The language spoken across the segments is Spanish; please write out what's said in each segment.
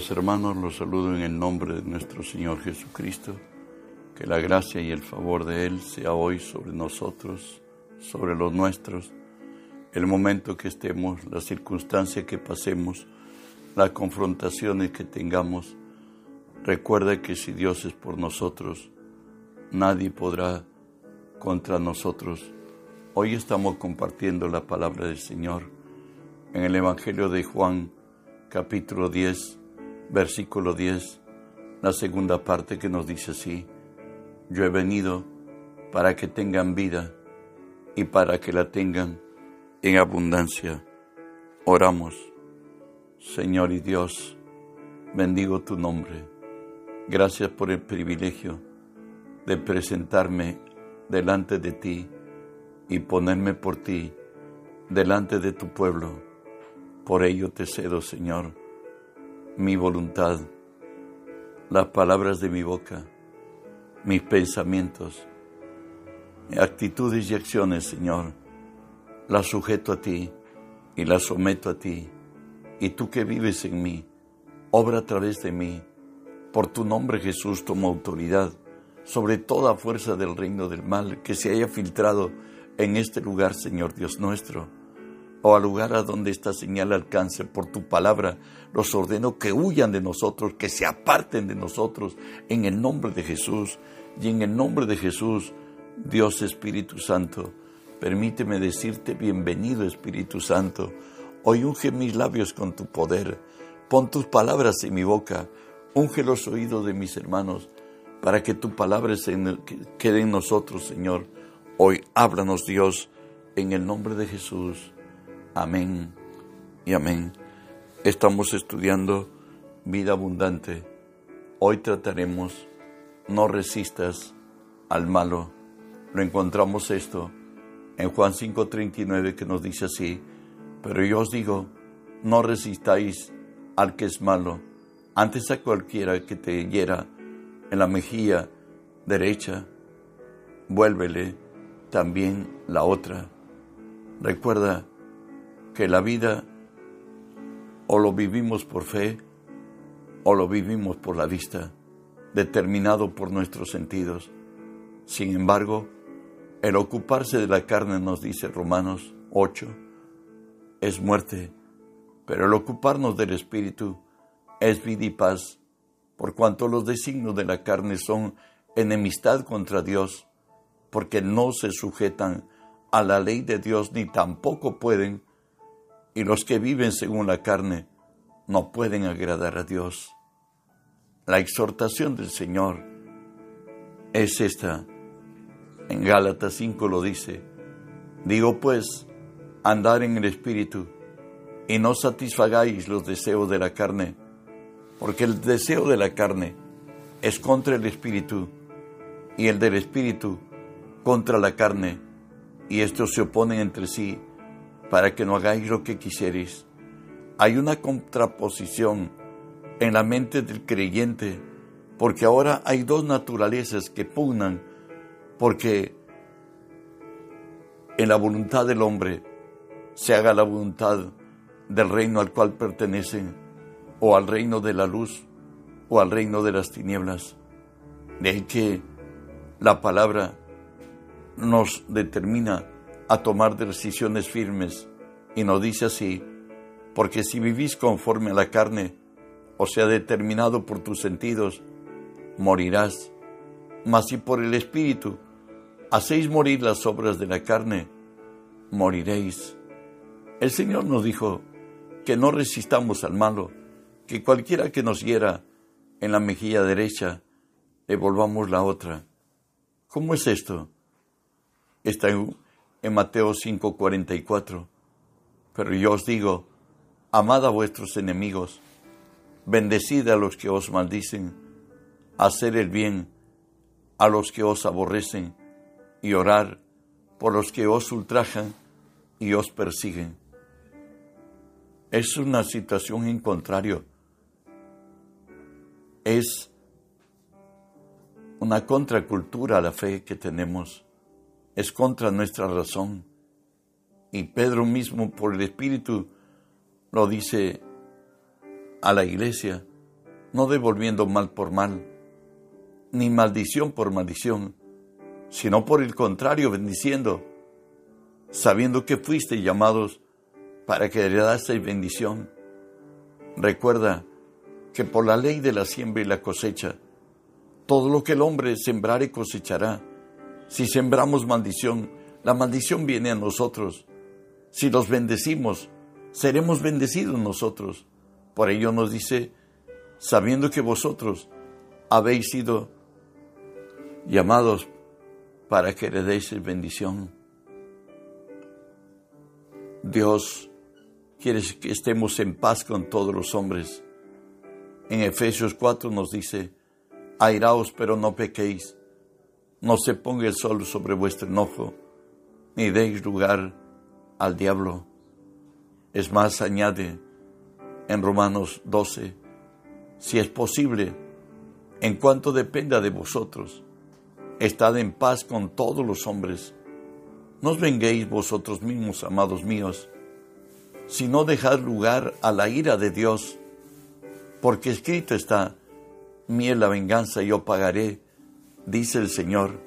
Amados hermanos, los saludo en el nombre de nuestro Señor Jesucristo. Que la gracia y el favor de Él sea hoy sobre nosotros, sobre los nuestros, el momento que estemos, la circunstancia que pasemos, las confrontaciones que tengamos. Recuerda que si Dios es por nosotros, nadie podrá contra nosotros. Hoy estamos compartiendo la palabra del Señor en el Evangelio de Juan, capítulo 10, versículo 10, la segunda parte que nos dice así, yo he venido para que tengan vida y para que la tengan en abundancia. Oramos, Señor y Dios, bendigo tu nombre. Gracias por el privilegio de presentarme delante de ti y ponerme por ti delante de tu pueblo por ello te cedo, Señor, mi voluntad, las palabras de mi boca, mis pensamientos, actitudes y acciones, Señor, las sujeto a ti y las someto a ti. Y tú que vives en mí, obra a través de mí. Por tu nombre, Jesús, tomo autoridad sobre toda fuerza del reino del mal que se haya filtrado en este lugar, Señor Dios nuestro o al lugar a donde esta señal alcance por tu palabra, los ordeno que huyan de nosotros, que se aparten de nosotros en el nombre de Jesús. Y en el nombre de Jesús, Dios Espíritu Santo, permíteme decirte bienvenido Espíritu Santo. Hoy unge mis labios con tu poder, pon tus palabras en mi boca, unge los oídos de mis hermanos, para que tu palabra quede en nosotros, Señor. Hoy háblanos Dios, en el nombre de Jesús. Amén y amén. Estamos estudiando vida abundante. Hoy trataremos no resistas al malo. Lo encontramos esto en Juan 5:39 que nos dice así, pero yo os digo, no resistáis al que es malo, antes a cualquiera que te hiera en la mejilla derecha, vuélvele también la otra. Recuerda que la vida o lo vivimos por fe o lo vivimos por la vista, determinado por nuestros sentidos. Sin embargo, el ocuparse de la carne, nos dice Romanos 8, es muerte, pero el ocuparnos del Espíritu es vida y paz, por cuanto los designios de la carne son enemistad contra Dios, porque no se sujetan a la ley de Dios ni tampoco pueden y los que viven según la carne no pueden agradar a Dios. La exhortación del Señor es esta. En Gálatas 5 lo dice. Digo pues, andar en el Espíritu y no satisfagáis los deseos de la carne, porque el deseo de la carne es contra el Espíritu y el del Espíritu contra la carne, y estos se oponen entre sí para que no hagáis lo que quisierais. Hay una contraposición en la mente del creyente, porque ahora hay dos naturalezas que pugnan, porque en la voluntad del hombre se haga la voluntad del reino al cual pertenecen, o al reino de la luz, o al reino de las tinieblas. De ahí que la palabra nos determina a tomar decisiones firmes. Y nos dice así, porque si vivís conforme a la carne, o sea, determinado por tus sentidos, morirás. Mas si por el Espíritu hacéis morir las obras de la carne, moriréis. El Señor nos dijo que no resistamos al malo, que cualquiera que nos hiera en la mejilla derecha, le volvamos la otra. ¿Cómo es esto? Está en en Mateo 5:44. Pero yo os digo, amad a vuestros enemigos, bendecid a los que os maldicen, hacer el bien a los que os aborrecen y orar por los que os ultrajan y os persiguen. Es una situación en contrario. Es una contracultura a la fe que tenemos es contra nuestra razón. Y Pedro mismo por el Espíritu lo dice a la iglesia, no devolviendo mal por mal, ni maldición por maldición, sino por el contrario, bendiciendo, sabiendo que fuiste llamados para que heredaseis bendición. Recuerda que por la ley de la siembra y la cosecha, todo lo que el hombre sembrare cosechará. Si sembramos maldición, la maldición viene a nosotros. Si los bendecimos, seremos bendecidos nosotros. Por ello nos dice, sabiendo que vosotros habéis sido llamados para que heredéis bendición. Dios quiere que estemos en paz con todos los hombres. En Efesios 4 nos dice, airaos pero no pequéis, no se ponga el sol sobre vuestro enojo, ni deis lugar al diablo. Es más, añade en Romanos 12, si es posible, en cuanto dependa de vosotros, estad en paz con todos los hombres. No os venguéis vosotros mismos, amados míos, sino dejad lugar a la ira de Dios, porque escrito está, miel la venganza yo pagaré, dice el Señor.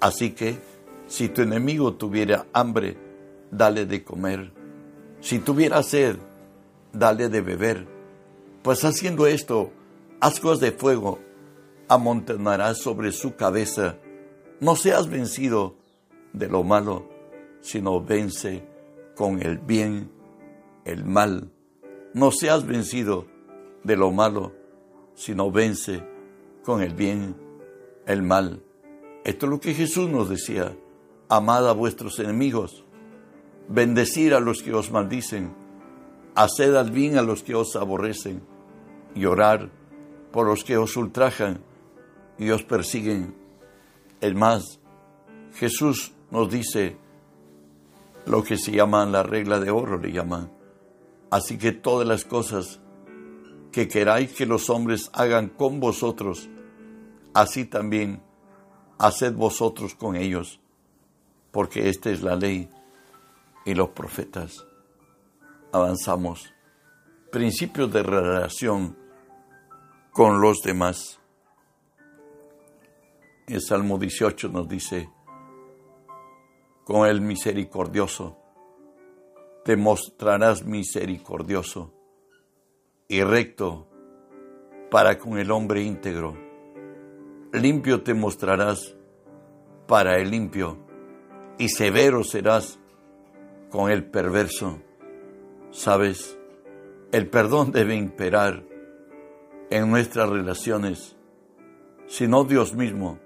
Así que, si tu enemigo tuviera hambre, dale de comer. Si tuviera sed, dale de beber. Pues haciendo esto, ascuas de fuego amontonarás sobre su cabeza. No seas vencido de lo malo, sino vence con el bien el mal. No seas vencido de lo malo, sino vence con el bien el mal. Esto es lo que Jesús nos decía. Amad a vuestros enemigos, bendecir a los que os maldicen, haced al bien a los que os aborrecen, y orar por los que os ultrajan y os persiguen. El más, Jesús nos dice lo que se llama la regla de oro, le llaman. Así que todas las cosas que queráis que los hombres hagan con vosotros, así también haced vosotros con ellos, porque esta es la ley y los profetas. Avanzamos. Principios de relación con los demás. El Salmo 18 nos dice, con el misericordioso, te mostrarás misericordioso y recto para con el hombre íntegro. Limpio te mostrarás para el limpio y severo serás con el perverso. Sabes, el perdón debe imperar en nuestras relaciones, si no Dios mismo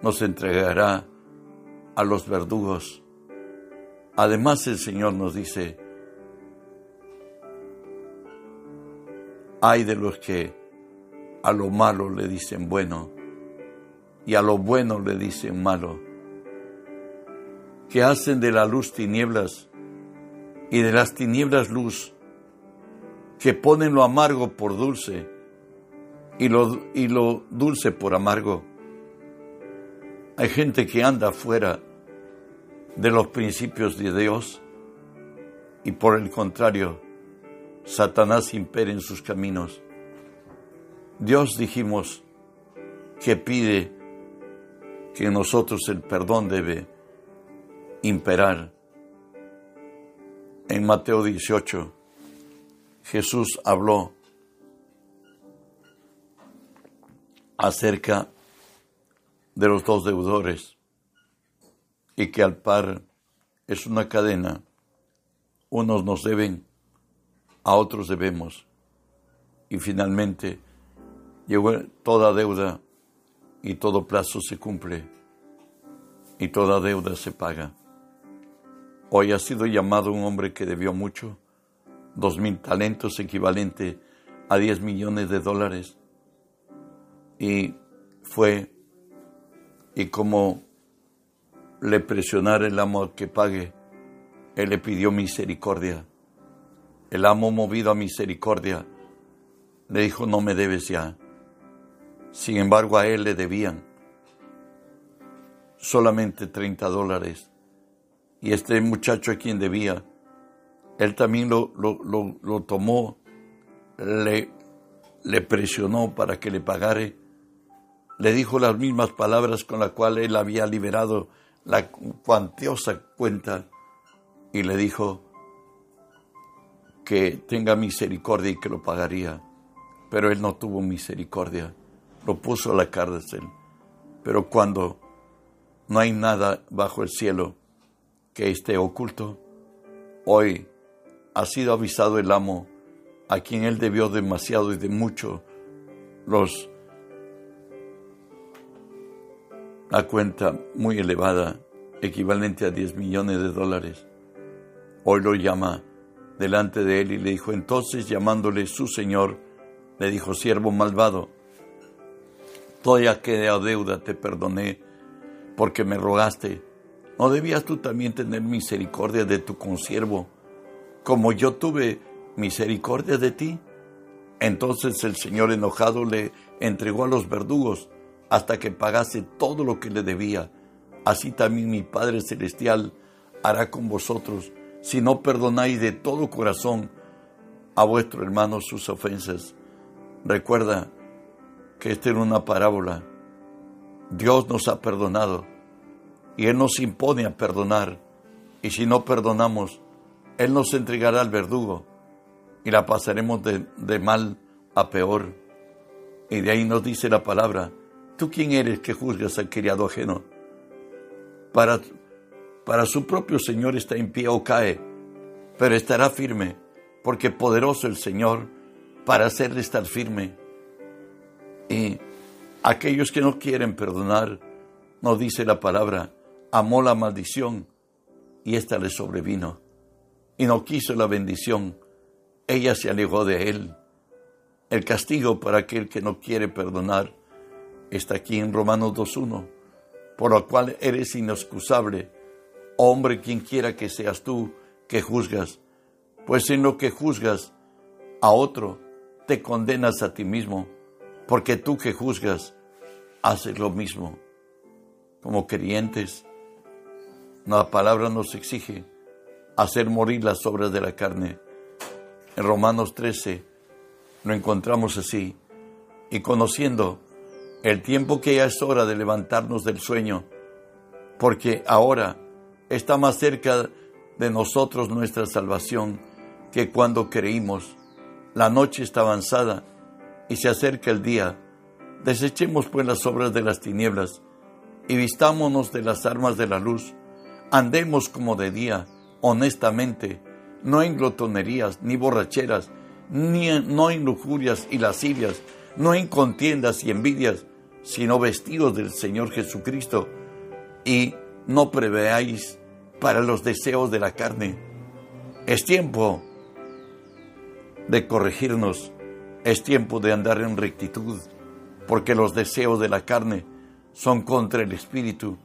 nos entregará a los verdugos. Además el Señor nos dice, hay de los que a lo malo le dicen bueno y a lo bueno le dicen malo, que hacen de la luz tinieblas y de las tinieblas luz, que ponen lo amargo por dulce y lo, y lo dulce por amargo. Hay gente que anda fuera de los principios de Dios y por el contrario, Satanás impera en sus caminos. Dios dijimos que pide que en nosotros el perdón debe imperar. En Mateo 18, Jesús habló acerca de los dos deudores y que al par es una cadena. Unos nos deben, a otros debemos. Y finalmente llegó toda deuda y todo plazo se cumple y toda deuda se paga. Hoy ha sido llamado un hombre que debió mucho, dos mil talentos equivalente a diez millones de dólares. Y fue y como le presionara el amo a que pague, él le pidió misericordia. El amo movido a misericordia le dijo, no me debes ya. Sin embargo, a él le debían solamente 30 dólares. Y este muchacho a quien debía, él también lo, lo, lo tomó, le le presionó para que le pagare, le dijo las mismas palabras con las cuales él había liberado la cuantiosa cuenta y le dijo que tenga misericordia y que lo pagaría. Pero él no tuvo misericordia, lo puso a la cárcel. Pero cuando no hay nada bajo el cielo que esté oculto, hoy ha sido avisado el amo a quien él debió demasiado y de mucho los la cuenta muy elevada, equivalente a 10 millones de dólares. Hoy lo llama delante de él y le dijo, entonces llamándole su señor, le dijo, siervo malvado, toda aquella deuda te perdoné porque me rogaste. ¿No debías tú también tener misericordia de tu consiervo, como yo tuve misericordia de ti? Entonces el Señor enojado le entregó a los verdugos hasta que pagase todo lo que le debía. Así también mi Padre Celestial hará con vosotros si no perdonáis de todo corazón a vuestro hermano sus ofensas. Recuerda que esta era una parábola. Dios nos ha perdonado y Él nos impone a perdonar. Y si no perdonamos, Él nos entregará al verdugo y la pasaremos de, de mal a peor. Y de ahí nos dice la palabra, ¿Tú quién eres que juzgas al criado ajeno? Para, para su propio Señor está en pie o cae, pero estará firme, porque poderoso el Señor para hacerle estar firme. Aquellos que no quieren perdonar, nos dice la palabra, amó la maldición y ésta le sobrevino. Y no quiso la bendición, ella se alejó de él. El castigo para aquel que no quiere perdonar está aquí en Romanos 2.1, por lo cual eres inexcusable, hombre quien quiera que seas tú que juzgas, pues en lo que juzgas a otro, te condenas a ti mismo, porque tú que juzgas, haces lo mismo. Como creyentes, la palabra nos exige hacer morir las obras de la carne. En Romanos 13 lo encontramos así, y conociendo el tiempo que ya es hora de levantarnos del sueño, porque ahora está más cerca de nosotros nuestra salvación que cuando creímos. La noche está avanzada y se acerca el día. Desechemos pues las obras de las tinieblas y vistámonos de las armas de la luz. Andemos como de día, honestamente, no en glotonerías, ni borracheras, ni no en lujurias y lascivias, no en contiendas y envidias, sino vestidos del Señor Jesucristo, y no preveáis para los deseos de la carne. Es tiempo de corregirnos, es tiempo de andar en rectitud, porque los deseos de la carne son contra el espíritu,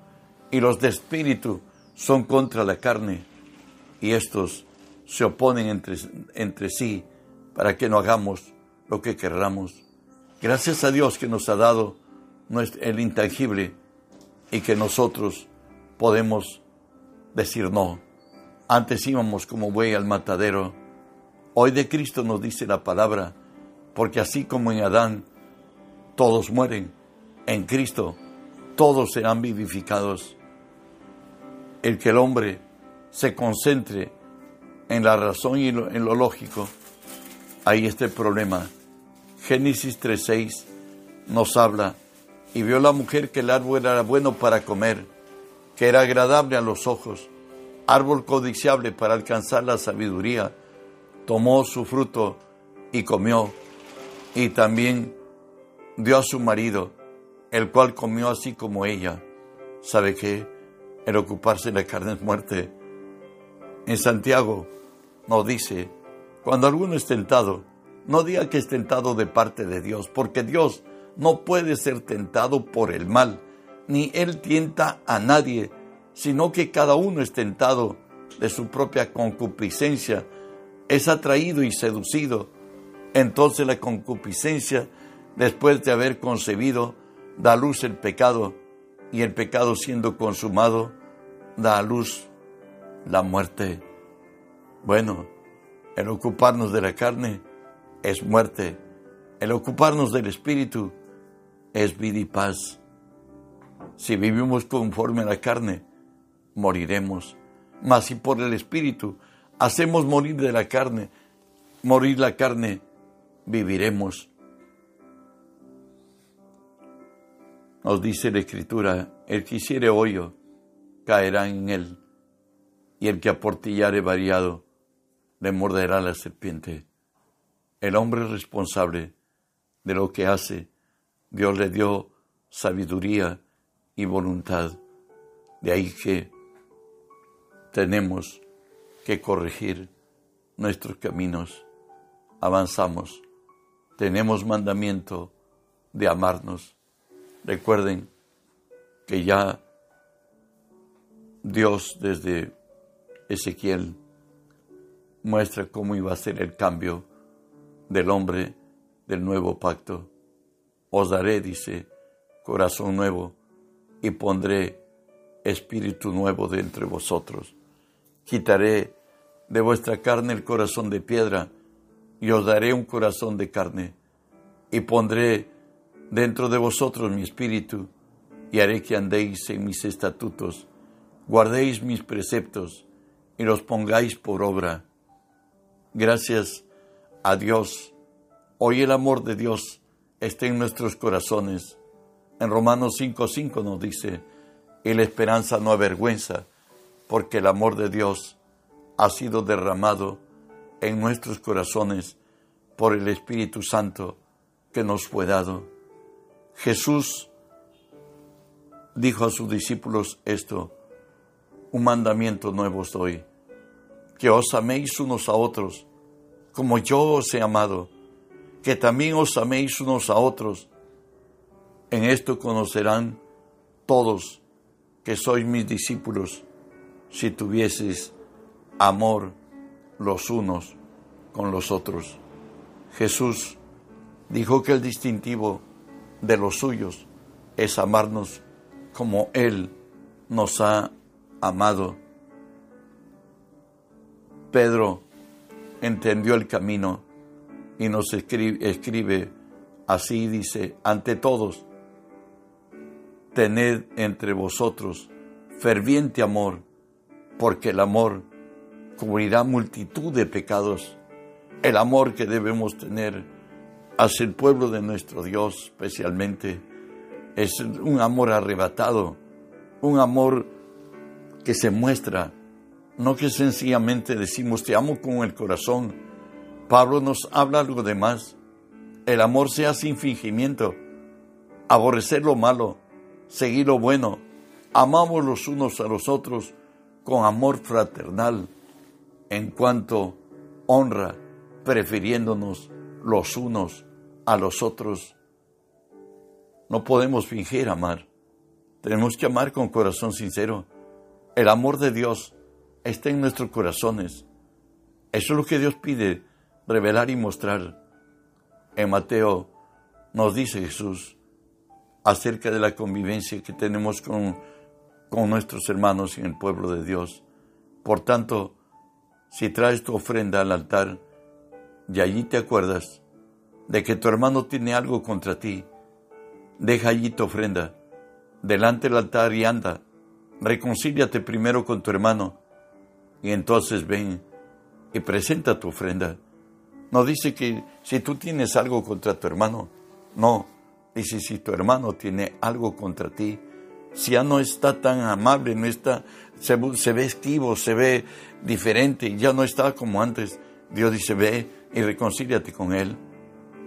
y los de espíritu son contra la carne, y estos se oponen entre, entre sí para que no hagamos lo que querramos. Gracias a Dios que nos ha dado el intangible y que nosotros podemos decir no. Antes íbamos como buey al matadero. Hoy de Cristo nos dice la palabra, porque así como en Adán todos mueren, en Cristo todos serán vivificados. El que el hombre se concentre en la razón y en lo lógico, ahí está el problema. Génesis 3.6 nos habla y vio la mujer que el árbol era bueno para comer, que era agradable a los ojos, árbol codiciable para alcanzar la sabiduría. Tomó su fruto y comió, y también dio a su marido, el cual comió así como ella. ¿Sabe qué? El ocuparse de la carne es muerte. En Santiago nos dice, cuando alguno es tentado, no diga que es tentado de parte de Dios, porque Dios no puede ser tentado por el mal, ni él tienta a nadie, sino que cada uno es tentado de su propia concupiscencia, es atraído y seducido. Entonces la concupiscencia, después de haber concebido, da a luz el pecado, y el pecado siendo consumado, da a luz la muerte. Bueno, el ocuparnos de la carne es muerte El ocuparnos del Espíritu es vida y paz. Si vivimos conforme a la carne, moriremos. Mas si por el Espíritu hacemos morir de la carne, morir la carne, viviremos. Nos dice la Escritura, el que hiciere hoyo, caerá en él, y el que aportillare variado, le morderá la serpiente. El hombre responsable de lo que hace, Dios le dio sabiduría y voluntad. De ahí que tenemos que corregir nuestros caminos. Avanzamos. Tenemos mandamiento de amarnos. Recuerden que ya Dios desde Ezequiel muestra cómo iba a ser el cambio del hombre del nuevo pacto. Os daré, dice, corazón nuevo y pondré espíritu nuevo de entre vosotros. Quitaré de vuestra carne el corazón de piedra y os daré un corazón de carne y pondré dentro de vosotros mi espíritu y haré que andéis en mis estatutos, guardéis mis preceptos y los pongáis por obra. Gracias a Dios. Hoy el amor de Dios está en nuestros corazones. En Romanos 5:5 nos dice, y la esperanza no avergüenza, porque el amor de Dios ha sido derramado en nuestros corazones por el Espíritu Santo que nos fue dado. Jesús dijo a sus discípulos esto, un mandamiento nuevo os doy, que os améis unos a otros, como yo os he amado, que también os améis unos a otros. En esto conocerán todos que sois mis discípulos, si tuvieseis amor los unos con los otros. Jesús dijo que el distintivo de los suyos es amarnos como Él nos ha amado. Pedro entendió el camino y nos escribe, así, dice, ante todos, tened entre vosotros ferviente amor, porque el amor cubrirá multitud de pecados. El amor que debemos tener hacia el pueblo de nuestro Dios especialmente es un amor arrebatado, un amor que se muestra, no que sencillamente decimos te amo con el corazón. Pablo nos habla algo de más. El amor sea sin fingimiento, aborrecer lo malo, seguir lo bueno, amamos los unos a los otros con amor fraternal en cuanto honra, prefiriéndonos los unos a los otros. No podemos fingir amar. Tenemos que amar con corazón sincero. El amor de Dios está en nuestros corazones. Eso es lo que Dios pide, revelar y mostrar. En Mateo nos dice Jesús acerca de la convivencia que tenemos con, con nuestros hermanos en el pueblo de Dios. Por tanto, si traes tu ofrenda al altar y allí te acuerdas de que tu hermano tiene algo contra ti, deja allí tu ofrenda delante del altar y anda, reconcíliate primero con tu hermano y entonces ven y presenta tu ofrenda. No dice que si tú tienes algo contra tu hermano, no, dice si tu hermano tiene algo contra ti, si ya no está tan amable, no está, se, ve esquivo, se ve diferente, ya no está como antes. Dios dice, ve y reconcíliate con Él.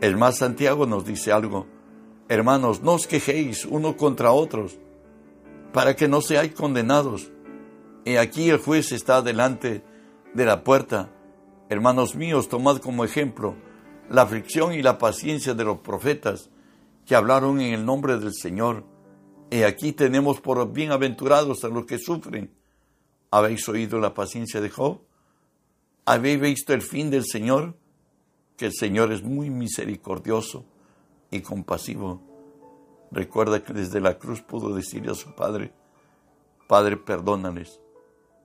El más Santiago nos dice algo. Hermanos, no os quejéis uno contra otros, para que no seáis condenados. Y aquí el juez está delante de la puerta. Hermanos míos, tomad como ejemplo la aflicción y la paciencia de los profetas que hablaron en el nombre del Señor. Y aquí tenemos por bienaventurados a los que sufren. ¿Habéis oído la paciencia de Job? ¿Habéis visto el fin del Señor? Que el Señor es muy misericordioso y compasivo. Recuerda que desde la cruz pudo decirle a su Padre, Padre, perdónales,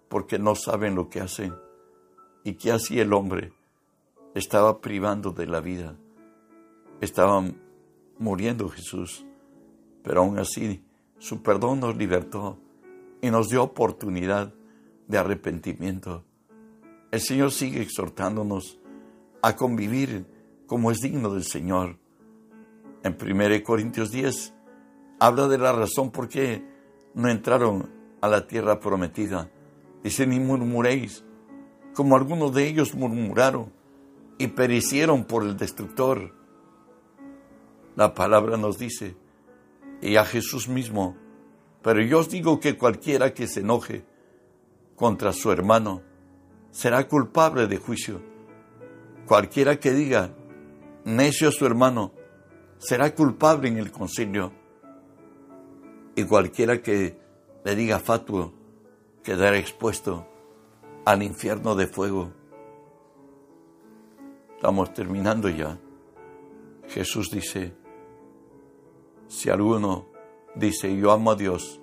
porque no saben lo que hacen. ¿Y qué hacía el hombre? Estaba privando de la vida. estaban muriendo Jesús, pero aún así su perdón nos libertó y nos dio oportunidad de arrepentimiento. El Señor sigue exhortándonos a convivir como es digno del Señor. En 1 Corintios 10 habla de la razón por qué no entraron a la tierra prometida. Dice, ni murmuréis, como algunos de ellos murmuraron y perecieron por el destructor. La palabra nos dice, y a Jesús mismo, pero yo os digo que cualquiera que se enoje contra su hermano será culpable de juicio. Cualquiera que diga necio a su hermano será culpable en el concilio. Y cualquiera que le diga fatuo quedará expuesto al infierno de fuego. Estamos terminando ya. Jesús dice, si alguno dice yo amo a Dios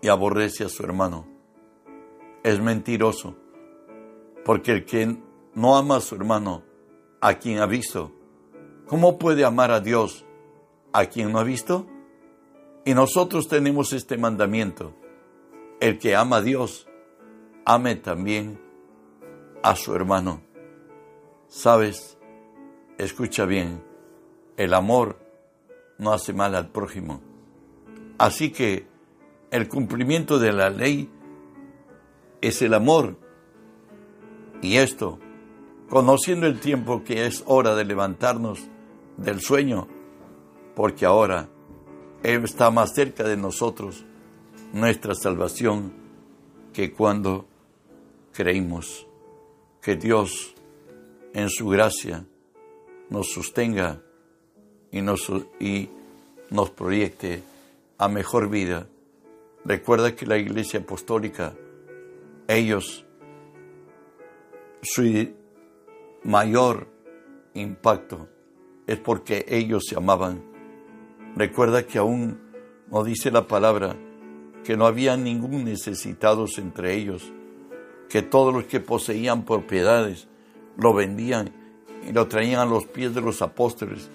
y aborrece a su hermano, es mentiroso, porque el que no ama a su hermano, a quien ha visto, ¿cómo puede amar a Dios a quien no ha visto? Y nosotros tenemos este mandamiento, el que ama a Dios, ame también a su hermano. Sabes, escucha bien, el amor no hace mal al prójimo. Así que el cumplimiento de la ley es el amor. Y esto, conociendo el tiempo que es hora de levantarnos del sueño, porque ahora está más cerca de nosotros, nuestra salvación, que cuando creímos que Dios en su gracia nos sostenga y nos, y nos proyecte a mejor vida. Recuerda que la Iglesia Apostólica, ellos, su mayor impacto es porque ellos se amaban. Recuerda que aún no dice la palabra que no había ningún necesitados entre ellos, que todos los que poseían propiedades lo vendían y lo traían a los pies de los apóstoles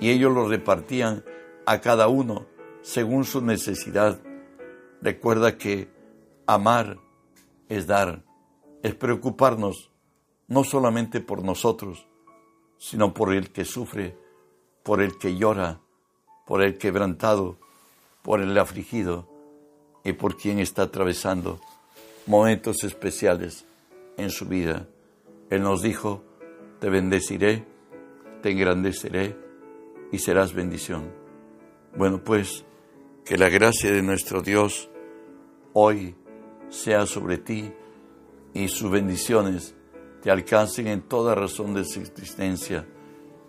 y ellos lo repartían a cada uno según su necesidad. Recuerda que amar es dar, es preocuparnos no solamente por nosotros, sino por el que sufre, por el que llora, por el quebrantado, por el afligido y por quien está atravesando momentos especiales en su vida. Él nos dijo, te bendeciré, te engrandeceré y serás bendición. Bueno, pues que la gracia de nuestro Dios hoy sea sobre ti y sus bendiciones te alcancen en toda razón de su existencia.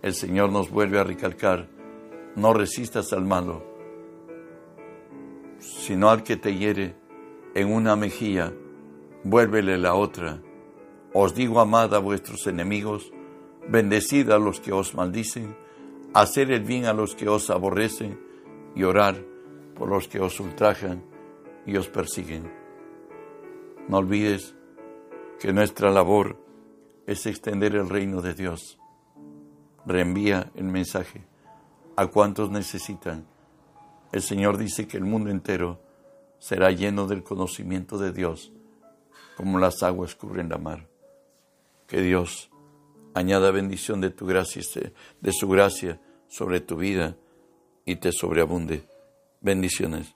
El Señor nos vuelve a recalcar, no resistas al malo, sino al que te hiere en una mejilla vuélvele la otra. Os digo, amad a vuestros enemigos, bendecid a los que os maldicen, hacer el bien a los que os aborrecen y orar por los que os ultrajan y os persiguen. No olvides que nuestra labor es extender el reino de Dios. Reenvía el mensaje a cuantos necesitan. El Señor dice que el mundo entero será lleno del conocimiento de Dios como las aguas cubren la mar. Que Dios añada bendición de tu gracia, de su gracia sobre tu vida y te sobreabunde. Bendiciones.